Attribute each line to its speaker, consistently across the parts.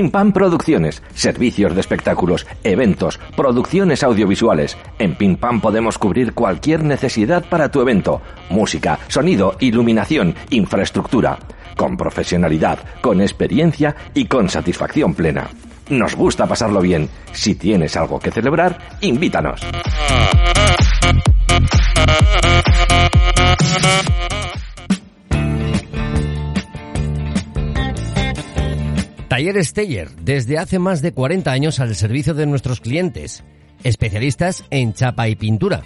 Speaker 1: Pim Pam Producciones, servicios de espectáculos, eventos, producciones audiovisuales. En Pim Pam podemos cubrir cualquier necesidad para tu evento. Música, sonido, iluminación, infraestructura. Con profesionalidad, con experiencia y con satisfacción plena. Nos gusta pasarlo bien. Si tienes algo que celebrar, invítanos.
Speaker 2: Taller Steyer, desde hace más de 40 años al servicio de nuestros clientes, especialistas en chapa y pintura.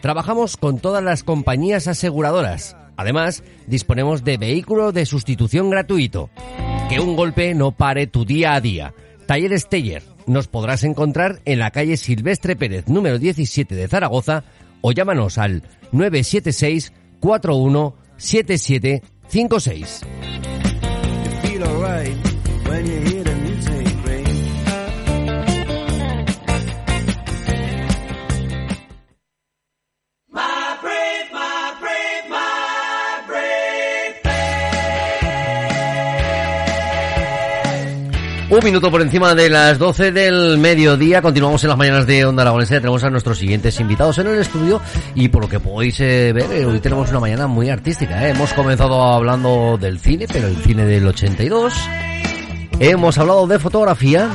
Speaker 2: Trabajamos con todas las compañías aseguradoras. Además, disponemos de vehículo de sustitución gratuito. Que un golpe no pare tu día a día. Taller Steyer. Nos podrás encontrar en la calle Silvestre Pérez, número 17 de Zaragoza, o llámanos al 976 41 7756. Un minuto por encima de las 12 del mediodía. Continuamos en las mañanas de Onda Aragonesa. Tenemos a nuestros siguientes invitados en el estudio y por lo que podéis eh, ver, eh, hoy tenemos una mañana muy artística. ¿eh? Hemos comenzado hablando del cine, pero el cine del 82. Hemos hablado de fotografía.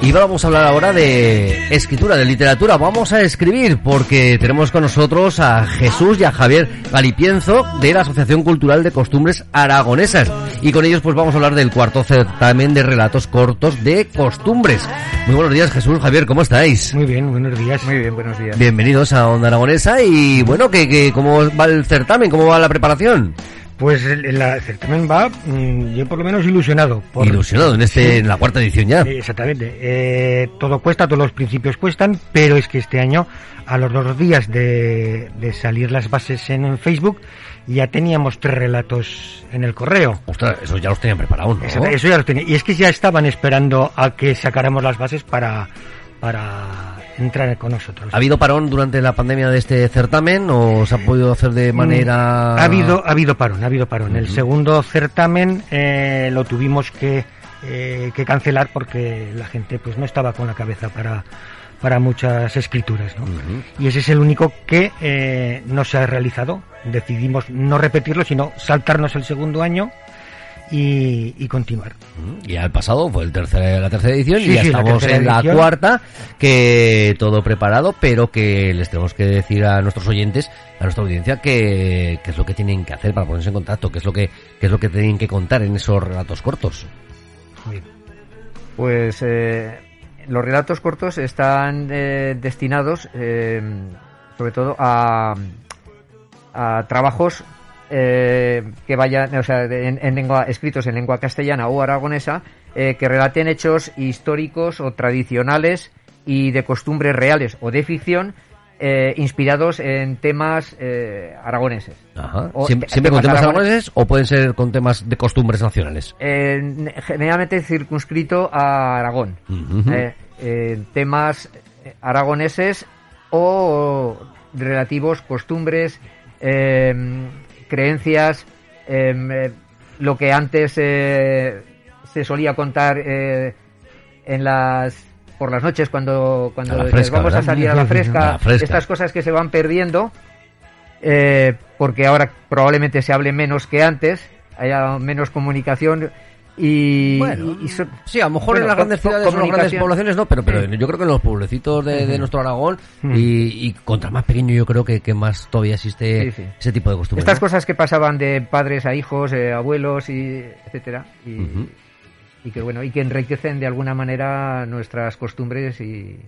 Speaker 2: Y vamos a hablar ahora de escritura, de literatura. Vamos a escribir porque tenemos con nosotros a Jesús y a Javier Galipienzo de la Asociación Cultural de Costumbres Aragonesas. Y con ellos pues vamos a hablar del cuarto certamen de relatos cortos de costumbres. Muy buenos días Jesús, Javier, ¿cómo estáis?
Speaker 3: Muy bien, buenos días.
Speaker 4: Muy bien, buenos días.
Speaker 2: Bienvenidos a Onda Aragonesa y bueno, que, que, ¿cómo va el certamen? ¿Cómo va la preparación?
Speaker 3: Pues el, el certamen va, mm, yo por lo menos ilusionado. Por,
Speaker 2: ilusionado en este, en la cuarta edición ya.
Speaker 3: Exactamente. Eh, todo cuesta, todos los principios cuestan, pero es que este año, a los dos días de, de salir las bases en, Facebook, ya teníamos tres relatos en el correo.
Speaker 2: Ostras, eso ya los tenían preparados, ¿no?
Speaker 3: Eso, eso ya los tenían. Y es que ya estaban esperando a que sacáramos las bases para, para entrar con nosotros.
Speaker 2: ¿Ha habido parón durante la pandemia de este certamen o se ha podido hacer de manera...?
Speaker 3: Ha habido, ha habido parón, ha habido parón. El segundo certamen eh, lo tuvimos que, eh, que cancelar porque la gente pues no estaba con la cabeza para para muchas escrituras. ¿no? Y ese es el único que eh, no se ha realizado. Decidimos no repetirlo, sino saltarnos el segundo año y, y, continuar.
Speaker 2: Y al pasado fue el tercer, la tercera edición sí, y ya sí, estamos la en la edición. cuarta, que todo preparado, pero que les tenemos que decir a nuestros oyentes, a nuestra audiencia, que, que es lo que tienen que hacer para ponerse en contacto, qué es lo que, qué es lo que tienen que contar en esos relatos cortos.
Speaker 4: Pues eh, los relatos cortos están eh, destinados eh, sobre todo a, a trabajos eh, que vayan, o sea, en, en, lengua, escritos en lengua castellana o aragonesa, eh, que relaten hechos históricos o tradicionales y de costumbres reales o de ficción, eh, inspirados en temas eh, aragoneses.
Speaker 2: Ajá. O, ¿Siempre, siempre con temas aragoneses o pueden ser con temas de costumbres nacionales?
Speaker 4: Eh, generalmente circunscrito a Aragón. Uh -huh. temas aragoneses o relativos costumbres, creencias, eh, lo que antes eh, se solía contar eh, en las por las noches cuando cuando
Speaker 2: fresca,
Speaker 4: vamos
Speaker 2: ¿verdad?
Speaker 4: a salir a la fresca,
Speaker 2: la fresca,
Speaker 4: estas cosas que se van perdiendo eh, porque ahora probablemente se hable menos que antes, haya menos comunicación y,
Speaker 2: bueno,
Speaker 4: y, y so,
Speaker 2: sí, a lo mejor bueno, en las grandes ciudades o en las grandes poblaciones no, pero, pero yo creo que en los pueblecitos de, de nuestro Aragón y, y, contra más pequeño yo creo que, que más todavía existe sí, sí. ese tipo de costumbres.
Speaker 4: Estas
Speaker 2: ¿no?
Speaker 4: cosas que pasaban de padres a hijos, eh, abuelos y etcétera y, uh -huh. y que bueno y que enriquecen de alguna manera nuestras costumbres y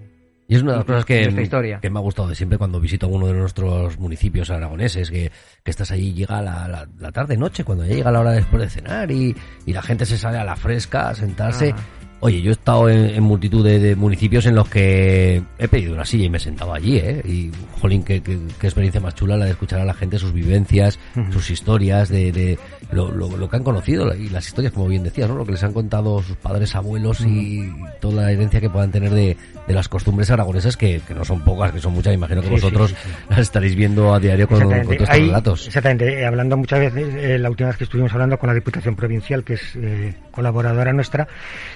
Speaker 2: y es una de las cosas que, que, me ha gustado de siempre cuando visito uno de nuestros municipios aragoneses, que, que estás allí, llega la, la, la tarde-noche, cuando ya llega la hora después de cenar y, y, la gente se sale a la fresca a sentarse. Oye, yo he estado en, multitud de, municipios en los que he pedido una silla y me he sentado allí, ¿eh? Y, jolín, qué, qué, experiencia más chula la de escuchar a la gente sus vivencias, sus historias, de, de lo, lo, que han conocido y las historias, como bien decías, ¿no? Lo que les han contado sus padres, abuelos y toda la herencia que puedan tener de, de las costumbres aragonesas, que, que, no son pocas, que son muchas. Imagino que vosotros las estaréis viendo a diario con, con todos estos relatos.
Speaker 3: Exactamente. Eh, hablando muchas veces, eh, la última vez que estuvimos hablando con la Diputación Provincial, que es eh, colaboradora nuestra,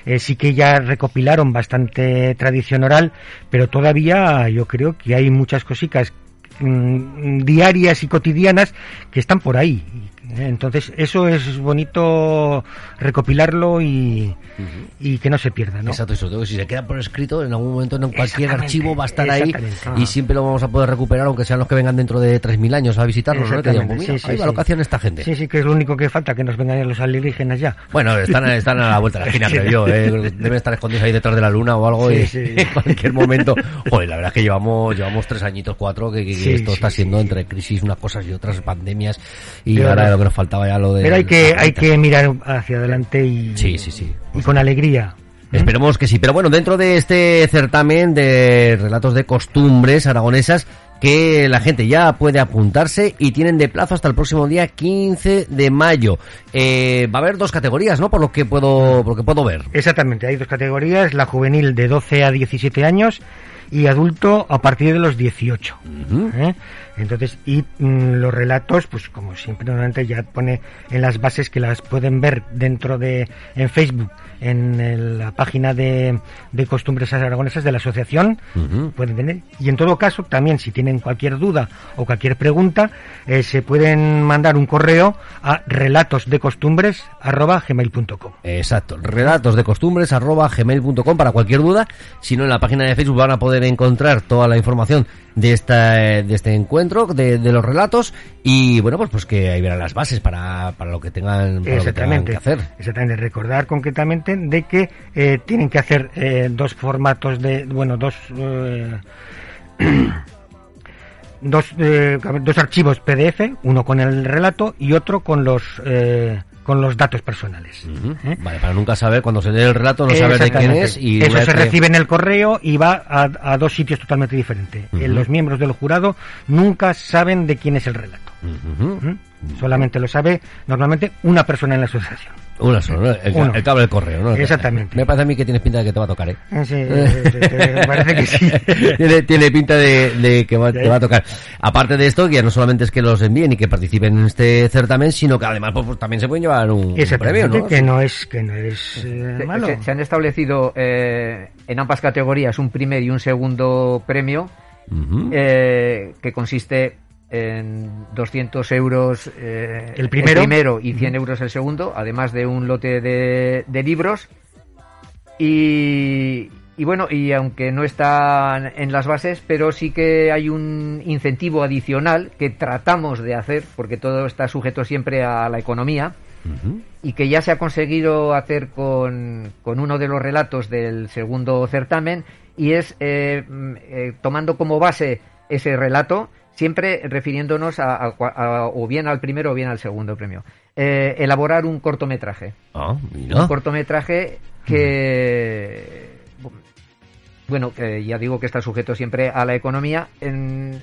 Speaker 3: eh, sí que ya recopilaron bastante tradición oral, pero todavía yo creo que hay muchas cositas mm, diarias y cotidianas que están por ahí entonces, eso es bonito recopilarlo y, y que no se pierda, ¿no?
Speaker 2: Exacto, eso. Si se queda por escrito, en algún momento en cualquier archivo va a estar ahí y siempre lo vamos a poder recuperar, aunque sean los que vengan dentro de 3.000 años a visitarnos, ¿no? Que digan, sí, sí, ahí va locación esta gente.
Speaker 3: Sí, sí, que es lo único que falta, que nos vengan los alienígenas ya.
Speaker 2: Bueno, están, están a la vuelta de la esquina, creo yo. ¿eh? Deben estar escondidos ahí detrás de la luna o algo y en cualquier momento... Joder, la verdad es que llevamos, llevamos tres añitos, cuatro, que, esto está siendo entre crisis unas cosas y otras pandemias y ahora lo que nos faltaba ya lo de...
Speaker 3: Pero hay que, hay que mirar hacia adelante y,
Speaker 2: sí, sí, sí.
Speaker 3: y con alegría.
Speaker 2: Esperemos que sí. Pero bueno, dentro de este certamen de relatos de costumbres aragonesas, que la gente ya puede apuntarse y tienen de plazo hasta el próximo día 15 de mayo. Eh, va a haber dos categorías, ¿no? Por lo que puedo, por lo que puedo ver.
Speaker 3: Exactamente, hay dos categorías, la juvenil de 12 a 17 años y adulto a partir de los 18. ¿eh? Entonces, y mm, los relatos, pues como siempre normalmente ya pone en las bases que las pueden ver dentro de en Facebook, en la página de, de costumbres aragonesas de la asociación, pueden tener. Y en todo caso, también si tienen cualquier duda o cualquier pregunta, eh, se pueden mandar un correo a relatosdecostumbres@gmail.com.
Speaker 2: Exacto, relatosdecostumbres@gmail.com para cualquier duda. Si no, en la página de Facebook van a poder encontrar toda la información de esta de este encuentro de, de, los relatos y bueno pues pues que ahí verán las bases para, para lo que tengan, para exactamente, que, hacer.
Speaker 3: Exactamente. Recordar concretamente de que eh, tienen que hacer eh, dos formatos de bueno dos eh, dos dos archivos PDF uno con el relato y otro con los con los datos personales.
Speaker 2: ¿eh? Vale, para nunca saber, cuando se dé el relato, no saber de quién es.
Speaker 3: Y Eso se recibe en el correo y va a, dos sitios totalmente diferentes. Eh, los miembros del jurado nunca saben de quién es el relato. Solamente lo sabe normalmente una persona en la asociación.
Speaker 2: Una sola, el, cable del correo, ¿no?
Speaker 3: Exactamente.
Speaker 2: Me parece a mí que tienes pinta de que te va a tocar, ¿eh?
Speaker 3: Sí, me parece que sí.
Speaker 2: tiene, pinta de, que te va a tocar. Aparte de esto, que ya no solamente es que los envíen y que participen en este certamen, sino que además pues, pues también se pueden llevar un, premio, ¿no?
Speaker 3: Que no es, que no es eh, malo.
Speaker 4: Se, han establecido eh, en ambas categorías un primer y un segundo premio, eh, que consiste en 200 euros
Speaker 3: eh, el, primero.
Speaker 4: y 100 euros el segundo, además de un lote de, libros. Y, y, bueno, y aunque no están en las bases, pero sí que hay un incentivo adicional que tratamos de hacer, porque todo está sujeto siempre a la economía, y que ya se ha conseguido hacer con, con, uno de los relatos del segundo certamen, y es eh, mm, eh, tomando como base ese relato, siempre refiriéndonos a, o bien al primero o bien al segundo premio. Eh, elaborar un cortometraje.
Speaker 2: Ah,
Speaker 4: un cortometraje que, bueno, ya digo que está sujeto siempre a la economía. En,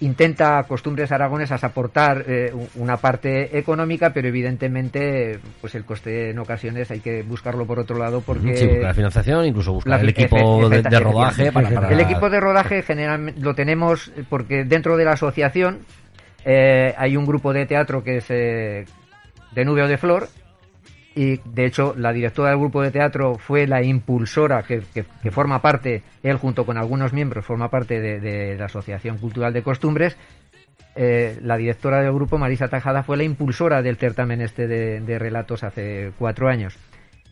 Speaker 4: intenta Costumbres Aragonesas aportar eh, una parte económica, pero evidentemente pues el coste en ocasiones hay que buscarlo por otro lado porque...
Speaker 2: Sí, la financiación, incluso buscar el equipo de, rodaje para,
Speaker 4: El equipo de rodaje generalmente lo tenemos porque dentro de la asociación eh, hay un grupo de teatro que es eh, de Nube o de Flor y de hecho la directora del grupo de teatro fue la impulsora que, forma parte, él junto con algunos miembros, forma parte de, la Asociación Cultural de Costumbres. Eh, la directora del grupo, Marisa Tajada, fue la impulsora del certamen este de, relatos hace cuatro años.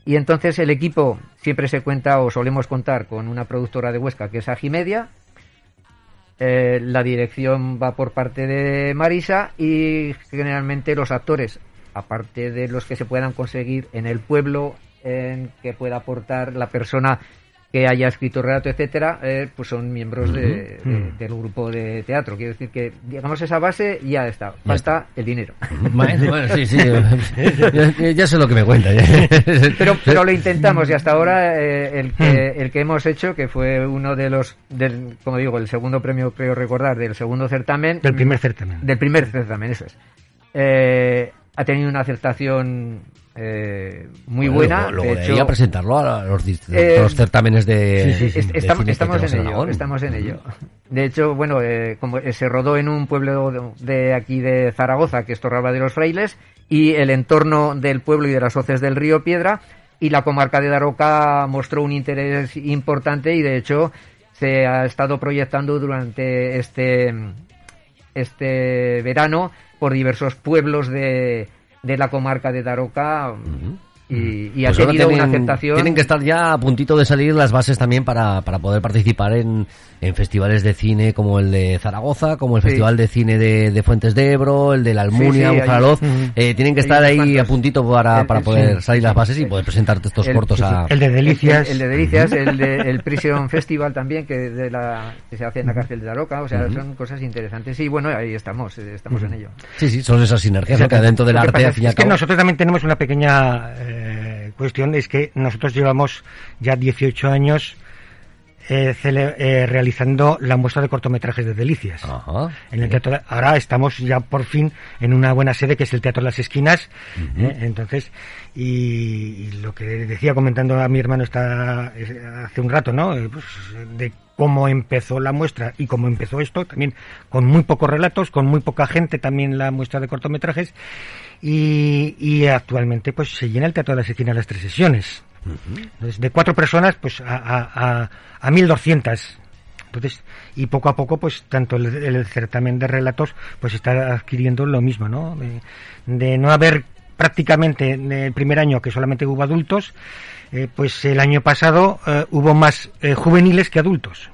Speaker 4: Y entonces el equipo siempre se cuenta o solemos contar con una productora de Huesca que es Agimedia. Eh, la dirección va por parte de Marisa y generalmente los actores aparte de los que se puedan conseguir en el pueblo, en que pueda aportar la persona que haya escrito relato, etcétera, eh, pues son miembros de, de- del grupo de teatro. Quiero decir que, digamos, esa base ya está. Falta el dinero.
Speaker 2: Bueno, bueno, sí, sí. ya, ya sé lo que me cuenta.
Speaker 4: Pero, pero lo intentamos y hasta ahora eh, el, que, el que hemos hecho, que fue uno de los, del, como digo, el segundo premio, creo recordar, del segundo certamen.
Speaker 3: Del primer certamen.
Speaker 4: Del primer certamen, eso es. Eh, ha tenido una aceptación eh, muy
Speaker 2: Bueno,
Speaker 4: buena.
Speaker 2: Luego, luego
Speaker 4: de hecho,
Speaker 2: presentarlo a los,
Speaker 4: Eh,
Speaker 2: certámenes de,
Speaker 3: sí, sí, sí.
Speaker 2: de
Speaker 4: Est- estamos, en ello, estamos en ello. De hecho, bueno, eh, como eh, se rodó en un pueblo de, de aquí de Zaragoza, que es Torralba de los Frailes, y el entorno del pueblo y de las hoces del río Piedra, y la comarca de Daroca mostró un interés importante y de hecho se ha estado proyectando durante este este verano por diversos pueblos de, de la comarca de Daroca y, y ha
Speaker 2: Pues
Speaker 4: tenido
Speaker 2: tienen,
Speaker 4: una aceptación
Speaker 2: Tienen que estar ya a puntito de salir las bases también para, para poder participar en, en festivales de cine como el de Zaragoza, como el
Speaker 4: Sí.
Speaker 2: Festival de Cine de, de Fuentes de Ebro, el de la Almunia,
Speaker 4: Sí, sí,
Speaker 3: hay-
Speaker 2: Eh, tienen que estar ahí
Speaker 4: cuantos.
Speaker 2: a puntito para,
Speaker 4: El-
Speaker 2: para
Speaker 4: el-
Speaker 2: poder
Speaker 4: sí,
Speaker 2: salir las
Speaker 4: sí.
Speaker 2: bases y poder presentarte estos
Speaker 4: El-
Speaker 2: cortos a...
Speaker 3: El de Delicias.
Speaker 4: El, el de Delicias, el de el Prison Festival también, que, de la, que se hace en la cárcel de Daroca. O sea, son cosas interesantes. Y bueno, ahí estamos, eh, estamos en ello.
Speaker 2: Sí, sí, son esas sinergias que dentro del arte,
Speaker 3: es,
Speaker 2: fin y al
Speaker 3: es que nosotros también tenemos una pequeña eh, cuestión, es que nosotros llevamos ya 18 años eh, cele- eh, realizando la muestra de cortometrajes de Delicias.
Speaker 2: Ajá.
Speaker 3: En el teatro, ahora estamos ya por fin en una buena sede que es el Teatro de las Esquinas. ¿eh? Entonces, y, y lo que decía comentando a mi hermano está hace un rato, ¿no? Eh, pues, de cómo empezó la muestra y cómo empezó esto, también con muy pocos relatos, con muy poca gente también la muestra de cortometrajes. Y, y actualmente pues se llena el Teatro de las Esquinas las tres sesiones. De cuatro personas pues a, a, a, a 1200. Entonces, y poco a poco, pues tanto el, certamen de relatos, pues está adquiriendo lo mismo, ¿no? De, de no haber prácticamente en el primer año que solamente hubo adultos, eh, pues el año pasado eh, hubo más eh, juveniles que adultos.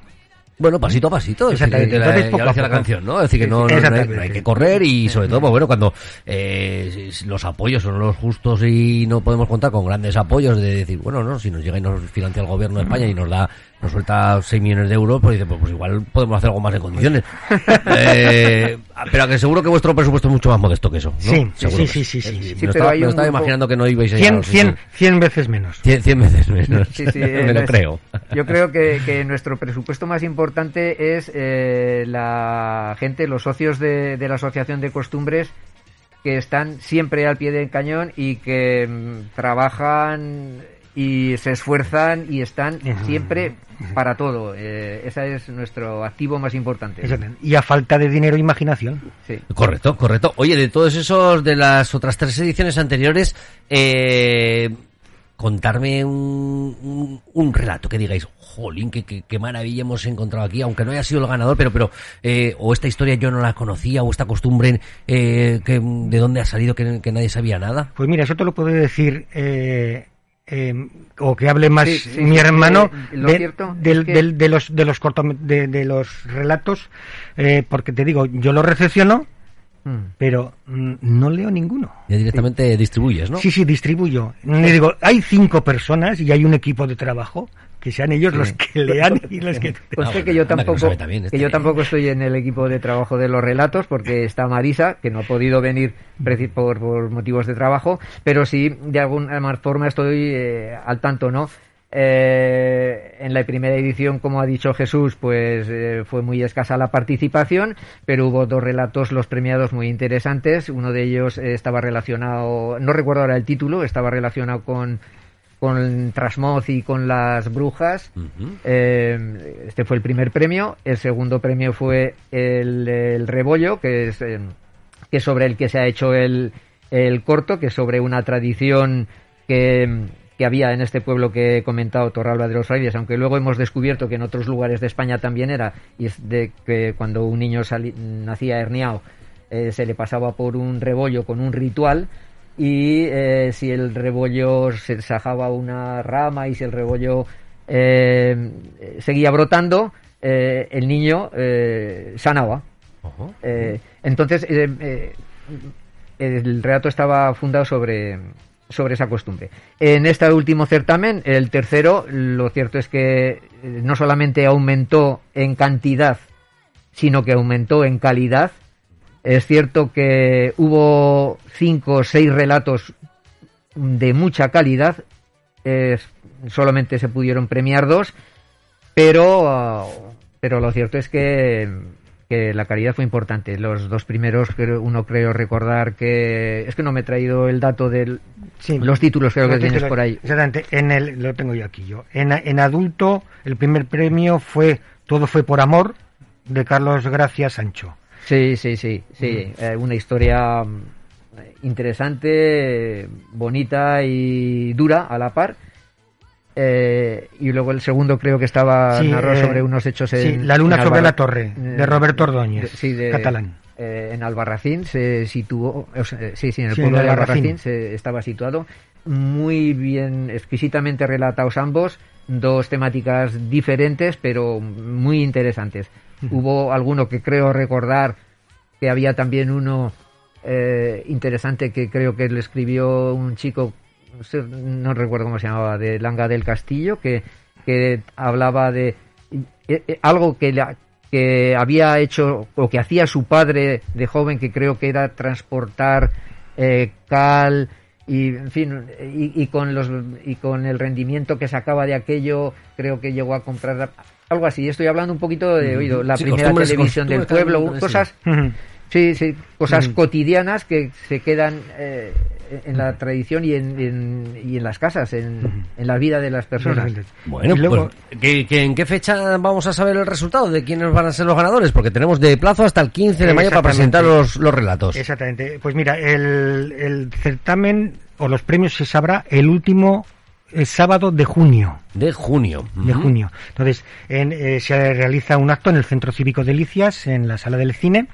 Speaker 2: Bueno, pasito a pasito, es decir,
Speaker 3: Exactamente. Entonces,
Speaker 2: ya
Speaker 3: poco a
Speaker 2: decía la
Speaker 3: poco.
Speaker 2: canción, ¿no? Es decir, que no, no- no hay,
Speaker 3: Exactamente.
Speaker 2: no hay que correr y sobre todo, pues bueno, cuando eh, los apoyos son los justos y no podemos contar con grandes apoyos de decir, bueno, no, si nos llega y nos financia el gobierno de España y nos da, nos suelta 6 millones de euros, pues dice, pues, pues igual podemos hacer algo más en condiciones. Eh, pero que seguro que vuestro presupuesto es mucho más modesto que eso, ¿no?
Speaker 3: Sí,
Speaker 2: Seguro
Speaker 3: sí, sí, sí, sí,
Speaker 2: Eh,
Speaker 3: sí.
Speaker 2: Me estaba, me imaginando que no ibais a
Speaker 3: 100,
Speaker 2: llegar, sí,
Speaker 3: 100,
Speaker 2: sí.
Speaker 3: 100 veces menos.
Speaker 2: Cien, cien veces menos.
Speaker 4: Sí, sí,
Speaker 2: me lo
Speaker 4: es-
Speaker 2: creo.
Speaker 4: Yo creo que, que nuestro presupuesto más importante es eh, la gente, los socios de, de la Asociación de Costumbres que están siempre al pie del cañón y que mm, trabajan y se esfuerzan y están siempre para todo. Eh, ese es nuestro activo más importante.
Speaker 3: Y a falta de dinero, imaginación.
Speaker 4: Sí.
Speaker 2: Correcto, correcto. Oye, de todos esos, de las otras tres ediciones anteriores, eh, contarme un, un, un relato que digáis, jolín, qué, qué, qué maravilla hemos encontrado aquí, aunque no haya sido el ganador, pero, pero, eh, o esta historia yo no la conocía, o esta costumbre, eh, que, de dónde ha salido, que, que nadie sabía nada.
Speaker 3: Pues mira, eso te lo puedo decir, eh, eh, o que hable más
Speaker 4: Sí, sí,
Speaker 3: mi hermano de, los de los cortom- de, de los relatos, eh, porque te digo, yo lo recepciono,
Speaker 4: Mm.
Speaker 3: pero mm, no leo ninguno.
Speaker 2: Ya directamente distribuyes, ¿no?
Speaker 3: Sí, sí, distribuyo. Le digo, hay cinco personas y hay un equipo de trabajo que sean ellos los que lean y los que...
Speaker 4: Conste
Speaker 2: Ah,
Speaker 4: que yo
Speaker 2: que
Speaker 4: tampoco
Speaker 2: también,
Speaker 4: que
Speaker 2: este.
Speaker 4: yo tampoco estoy en el equipo de trabajo de los relatos porque está Marisa que no ha podido venir por, por motivos de trabajo pero sí de alguna forma estoy eh, al tanto no Eh, en la primera edición como ha dicho Jesús pues eh, fue muy escasa la participación pero hubo dos relatos los premiados muy interesantes. Uno de ellos eh, estaba relacionado no recuerdo ahora el título estaba relacionado con con Trasmoz y con las brujas. Eh, este fue el primer premio. El segundo premio fue el, el Rebollo, que es, eh, que sobre el que se ha hecho el, el corto, que es sobre una tradición que, que había en este pueblo que he comentado, Torralba de los Frailes, aunque luego hemos descubierto que en otros lugares de España también era, y es de que cuando un niño sali- nacía herniado, eh, se le pasaba por un rebollo con un ritual y eh, si el rebollo se sajaba una rama y si el rebollo eh, seguía brotando, eh, el niño sanaba. Entonces, el relato estaba fundado sobre, sobre esa costumbre. En este último certamen, el tercero, lo cierto es que no solamente aumentó en cantidad, sino que aumentó en calidad. Es cierto que hubo cinco o seis relatos de mucha calidad, solamente se pudieron premiar dos, pero, pero lo cierto es que que la calidad fue importante. Los dos primeros, uno creo recordar que es que no me he traído el dato de los títulos creo que tienes por ahí.
Speaker 3: Exactamente, en el lo tengo yo aquí yo. En, en adulto el primer premio fue Todo fue por amor de Carlos Gracia Sancho.
Speaker 4: Sí, sí, sí, sí, eh, una historia mm, interesante, bonita y dura a la par. Eh, y luego el segundo creo que estaba eh, sobre unos hechos en
Speaker 3: La luna sobre la torre de eh, Roberto Ordóñez, catalán.
Speaker 4: en Albarracín se situó, sí, sí, en el pueblo de Albarracín se estaba situado, muy bien, exquisitamente relatados ambos, dos temáticas diferentes pero muy interesantes. Hubo alguno que creo recordar que había también uno interesante que creo que le escribió un chico no recuerdo cómo se llamaba, de Langa del Castillo, que, que hablaba de eh, eh, algo que, que había hecho o que hacía su padre de joven, que creo que era transportar eh, cal y en fin y, con los y con el rendimiento que sacaba de aquello creo que llegó a comprar algo así. Estoy hablando un poquito de oído la primera televisión del pueblo cosas sí sí cosas cotidianas que se quedan en la tradición y en, y en las casas, en, en, la vida de las personas.
Speaker 2: Bueno, luego, pues, ¿en qué fecha vamos a saber el resultado de quiénes van a ser los ganadores? Porque tenemos de plazo hasta el 15 de mayo para presentar los, los relatos.
Speaker 3: Exactamente. Pues mira, el, el certamen o los premios se sabrá el último el sábado de junio.
Speaker 2: De junio.
Speaker 3: De junio. Entonces, en, eh, se realiza un acto en el Centro Cívico Delicias, en la sala del cine,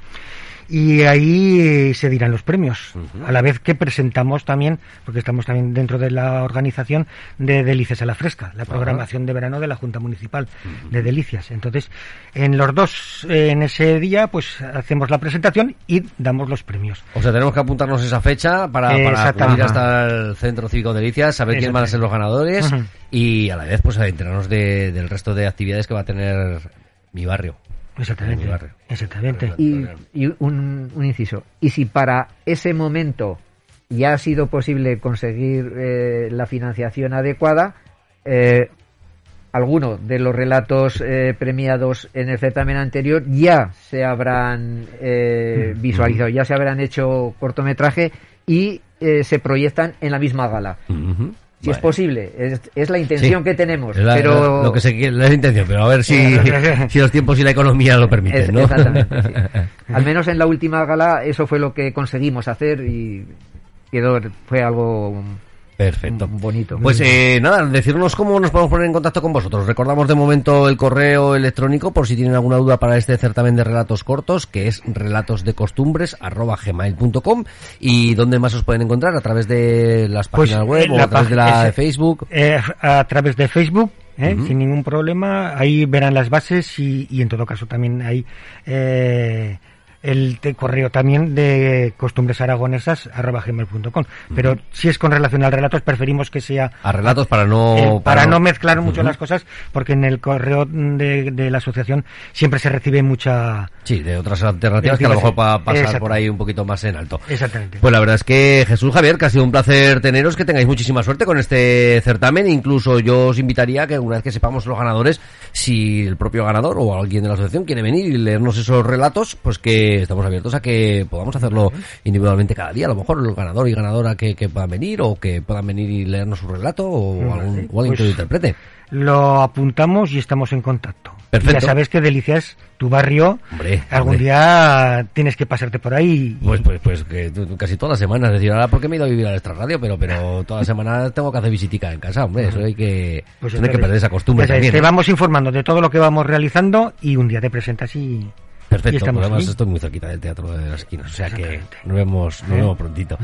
Speaker 3: y ahí se dirán los premios. A la vez que presentamos también, porque estamos también dentro de la organización de Delicias a la Fresca, la programación de verano de la Junta Municipal de Delicias. Entonces, en los dos, en ese día, pues hacemos la presentación y damos los premios.
Speaker 2: O sea, tenemos que apuntarnos esa fecha para, para ir hasta el Centro Cívico Delicias, saber quiénes van a ser los ganadores y a la vez, pues, enterarnos de, del resto de actividades que va a tener mi barrio.
Speaker 3: Exactamente. Exactamente.
Speaker 4: Y, un, inciso. Y si para ese momento ya ha sido posible conseguir eh, la financiación adecuada, eh, alguno de los relatos eh, premiados en el certamen anterior ya se habrán mm. visualizado, ya se habrán hecho cortometraje y se proyectan en la misma gala. Si es posible, es, la intención que tenemos. pero...
Speaker 2: Lo que se quiere, la intención, pero a ver si, si los tiempos y la economía lo permiten, ¿no? Exactamente.
Speaker 4: Al menos en la última gala eso fue lo que conseguimos hacer y quedó, fue algo
Speaker 2: Perfecto.
Speaker 4: Bonito.
Speaker 2: Pues eh, nada, decirnos cómo nos podemos poner en contacto con vosotros. Recordamos de momento el correo electrónico por si tienen alguna duda para este certamen de relatos cortos, que es relatosdecostumbres.gmail.com y dónde más os pueden encontrar, a través de las pues, páginas web o a través de la Facebook.
Speaker 3: Eh, a través de Facebook. ¿eh? sin ningún problema. Ahí verán las bases y, y en todo caso también hay eh, el correo también de costumbresaragonesas.com. Pero si es con relación al relatos, preferimos que sea...
Speaker 2: A relatos para no...
Speaker 3: Eh, para, no mezclar mucho las cosas, porque en el correo de, la asociación siempre se recibe mucha...
Speaker 2: Sí, de otras alternativas que a lo mejor para pasar por ahí un poquito más en alto.
Speaker 3: Exactamente.
Speaker 2: Pues la verdad es que Jesús Javier, que ha sido un placer teneros, que tengáis muchísima suerte con este certamen. Incluso yo os invitaría que una vez que sepamos los ganadores, si el propio ganador o alguien de la asociación quiere venir y leernos esos relatos, pues que estamos abiertos a que podamos hacerlo individualmente cada día. A lo mejor el ganador y ganadora que, puedan venir o que puedan venir y leernos su relato o, algún, alguien que lo pues interprete.
Speaker 3: Lo apuntamos y estamos en contacto.
Speaker 2: Perfecto.
Speaker 3: Ya sabes que Delicias, tu barrio, algún día tienes que pasarte por ahí.
Speaker 2: Pues, pues, pues que casi todas las semanas. decir, ahora porque me he ido a vivir a nuestra radio, pero, pero todas las semanas tengo que hacer visitica en casa, hombre. Eso hay que, pues que perder esa costumbre.
Speaker 3: Te vamos informando de todo lo que vamos realizando y un día te presentas y
Speaker 2: Perfecto,
Speaker 3: estamos
Speaker 2: además
Speaker 3: aquí.
Speaker 2: estoy muy cerquita del Teatro de las Esquinas, o sea que nos vemos, nos
Speaker 3: ¿Eh?
Speaker 2: vemos prontito.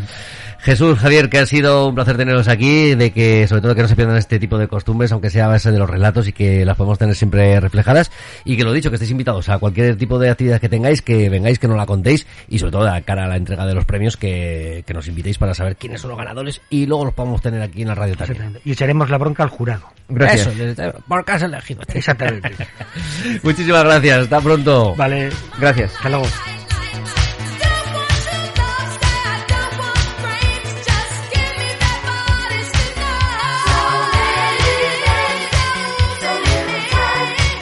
Speaker 2: Jesús, Javier, que ha sido un placer teneros aquí, de que sobre todo que no se pierdan este tipo de costumbres, aunque sea a base de los relatos y que las podemos tener siempre reflejadas, y que lo dicho, que estéis invitados a cualquier tipo de actividad que tengáis, que vengáis, que nos la contéis, y sobre todo de cara a la entrega de los premios, que, que nos invitéis para saber quiénes son los ganadores, y luego los podamos tener aquí en la radio también.
Speaker 3: Y echaremos la bronca al jurado.
Speaker 4: Gracias.
Speaker 2: Eso, porque has elegido.
Speaker 3: Exactamente.
Speaker 2: Muchísimas gracias, hasta pronto.
Speaker 3: vale,
Speaker 4: Gracias.
Speaker 3: hasta luego.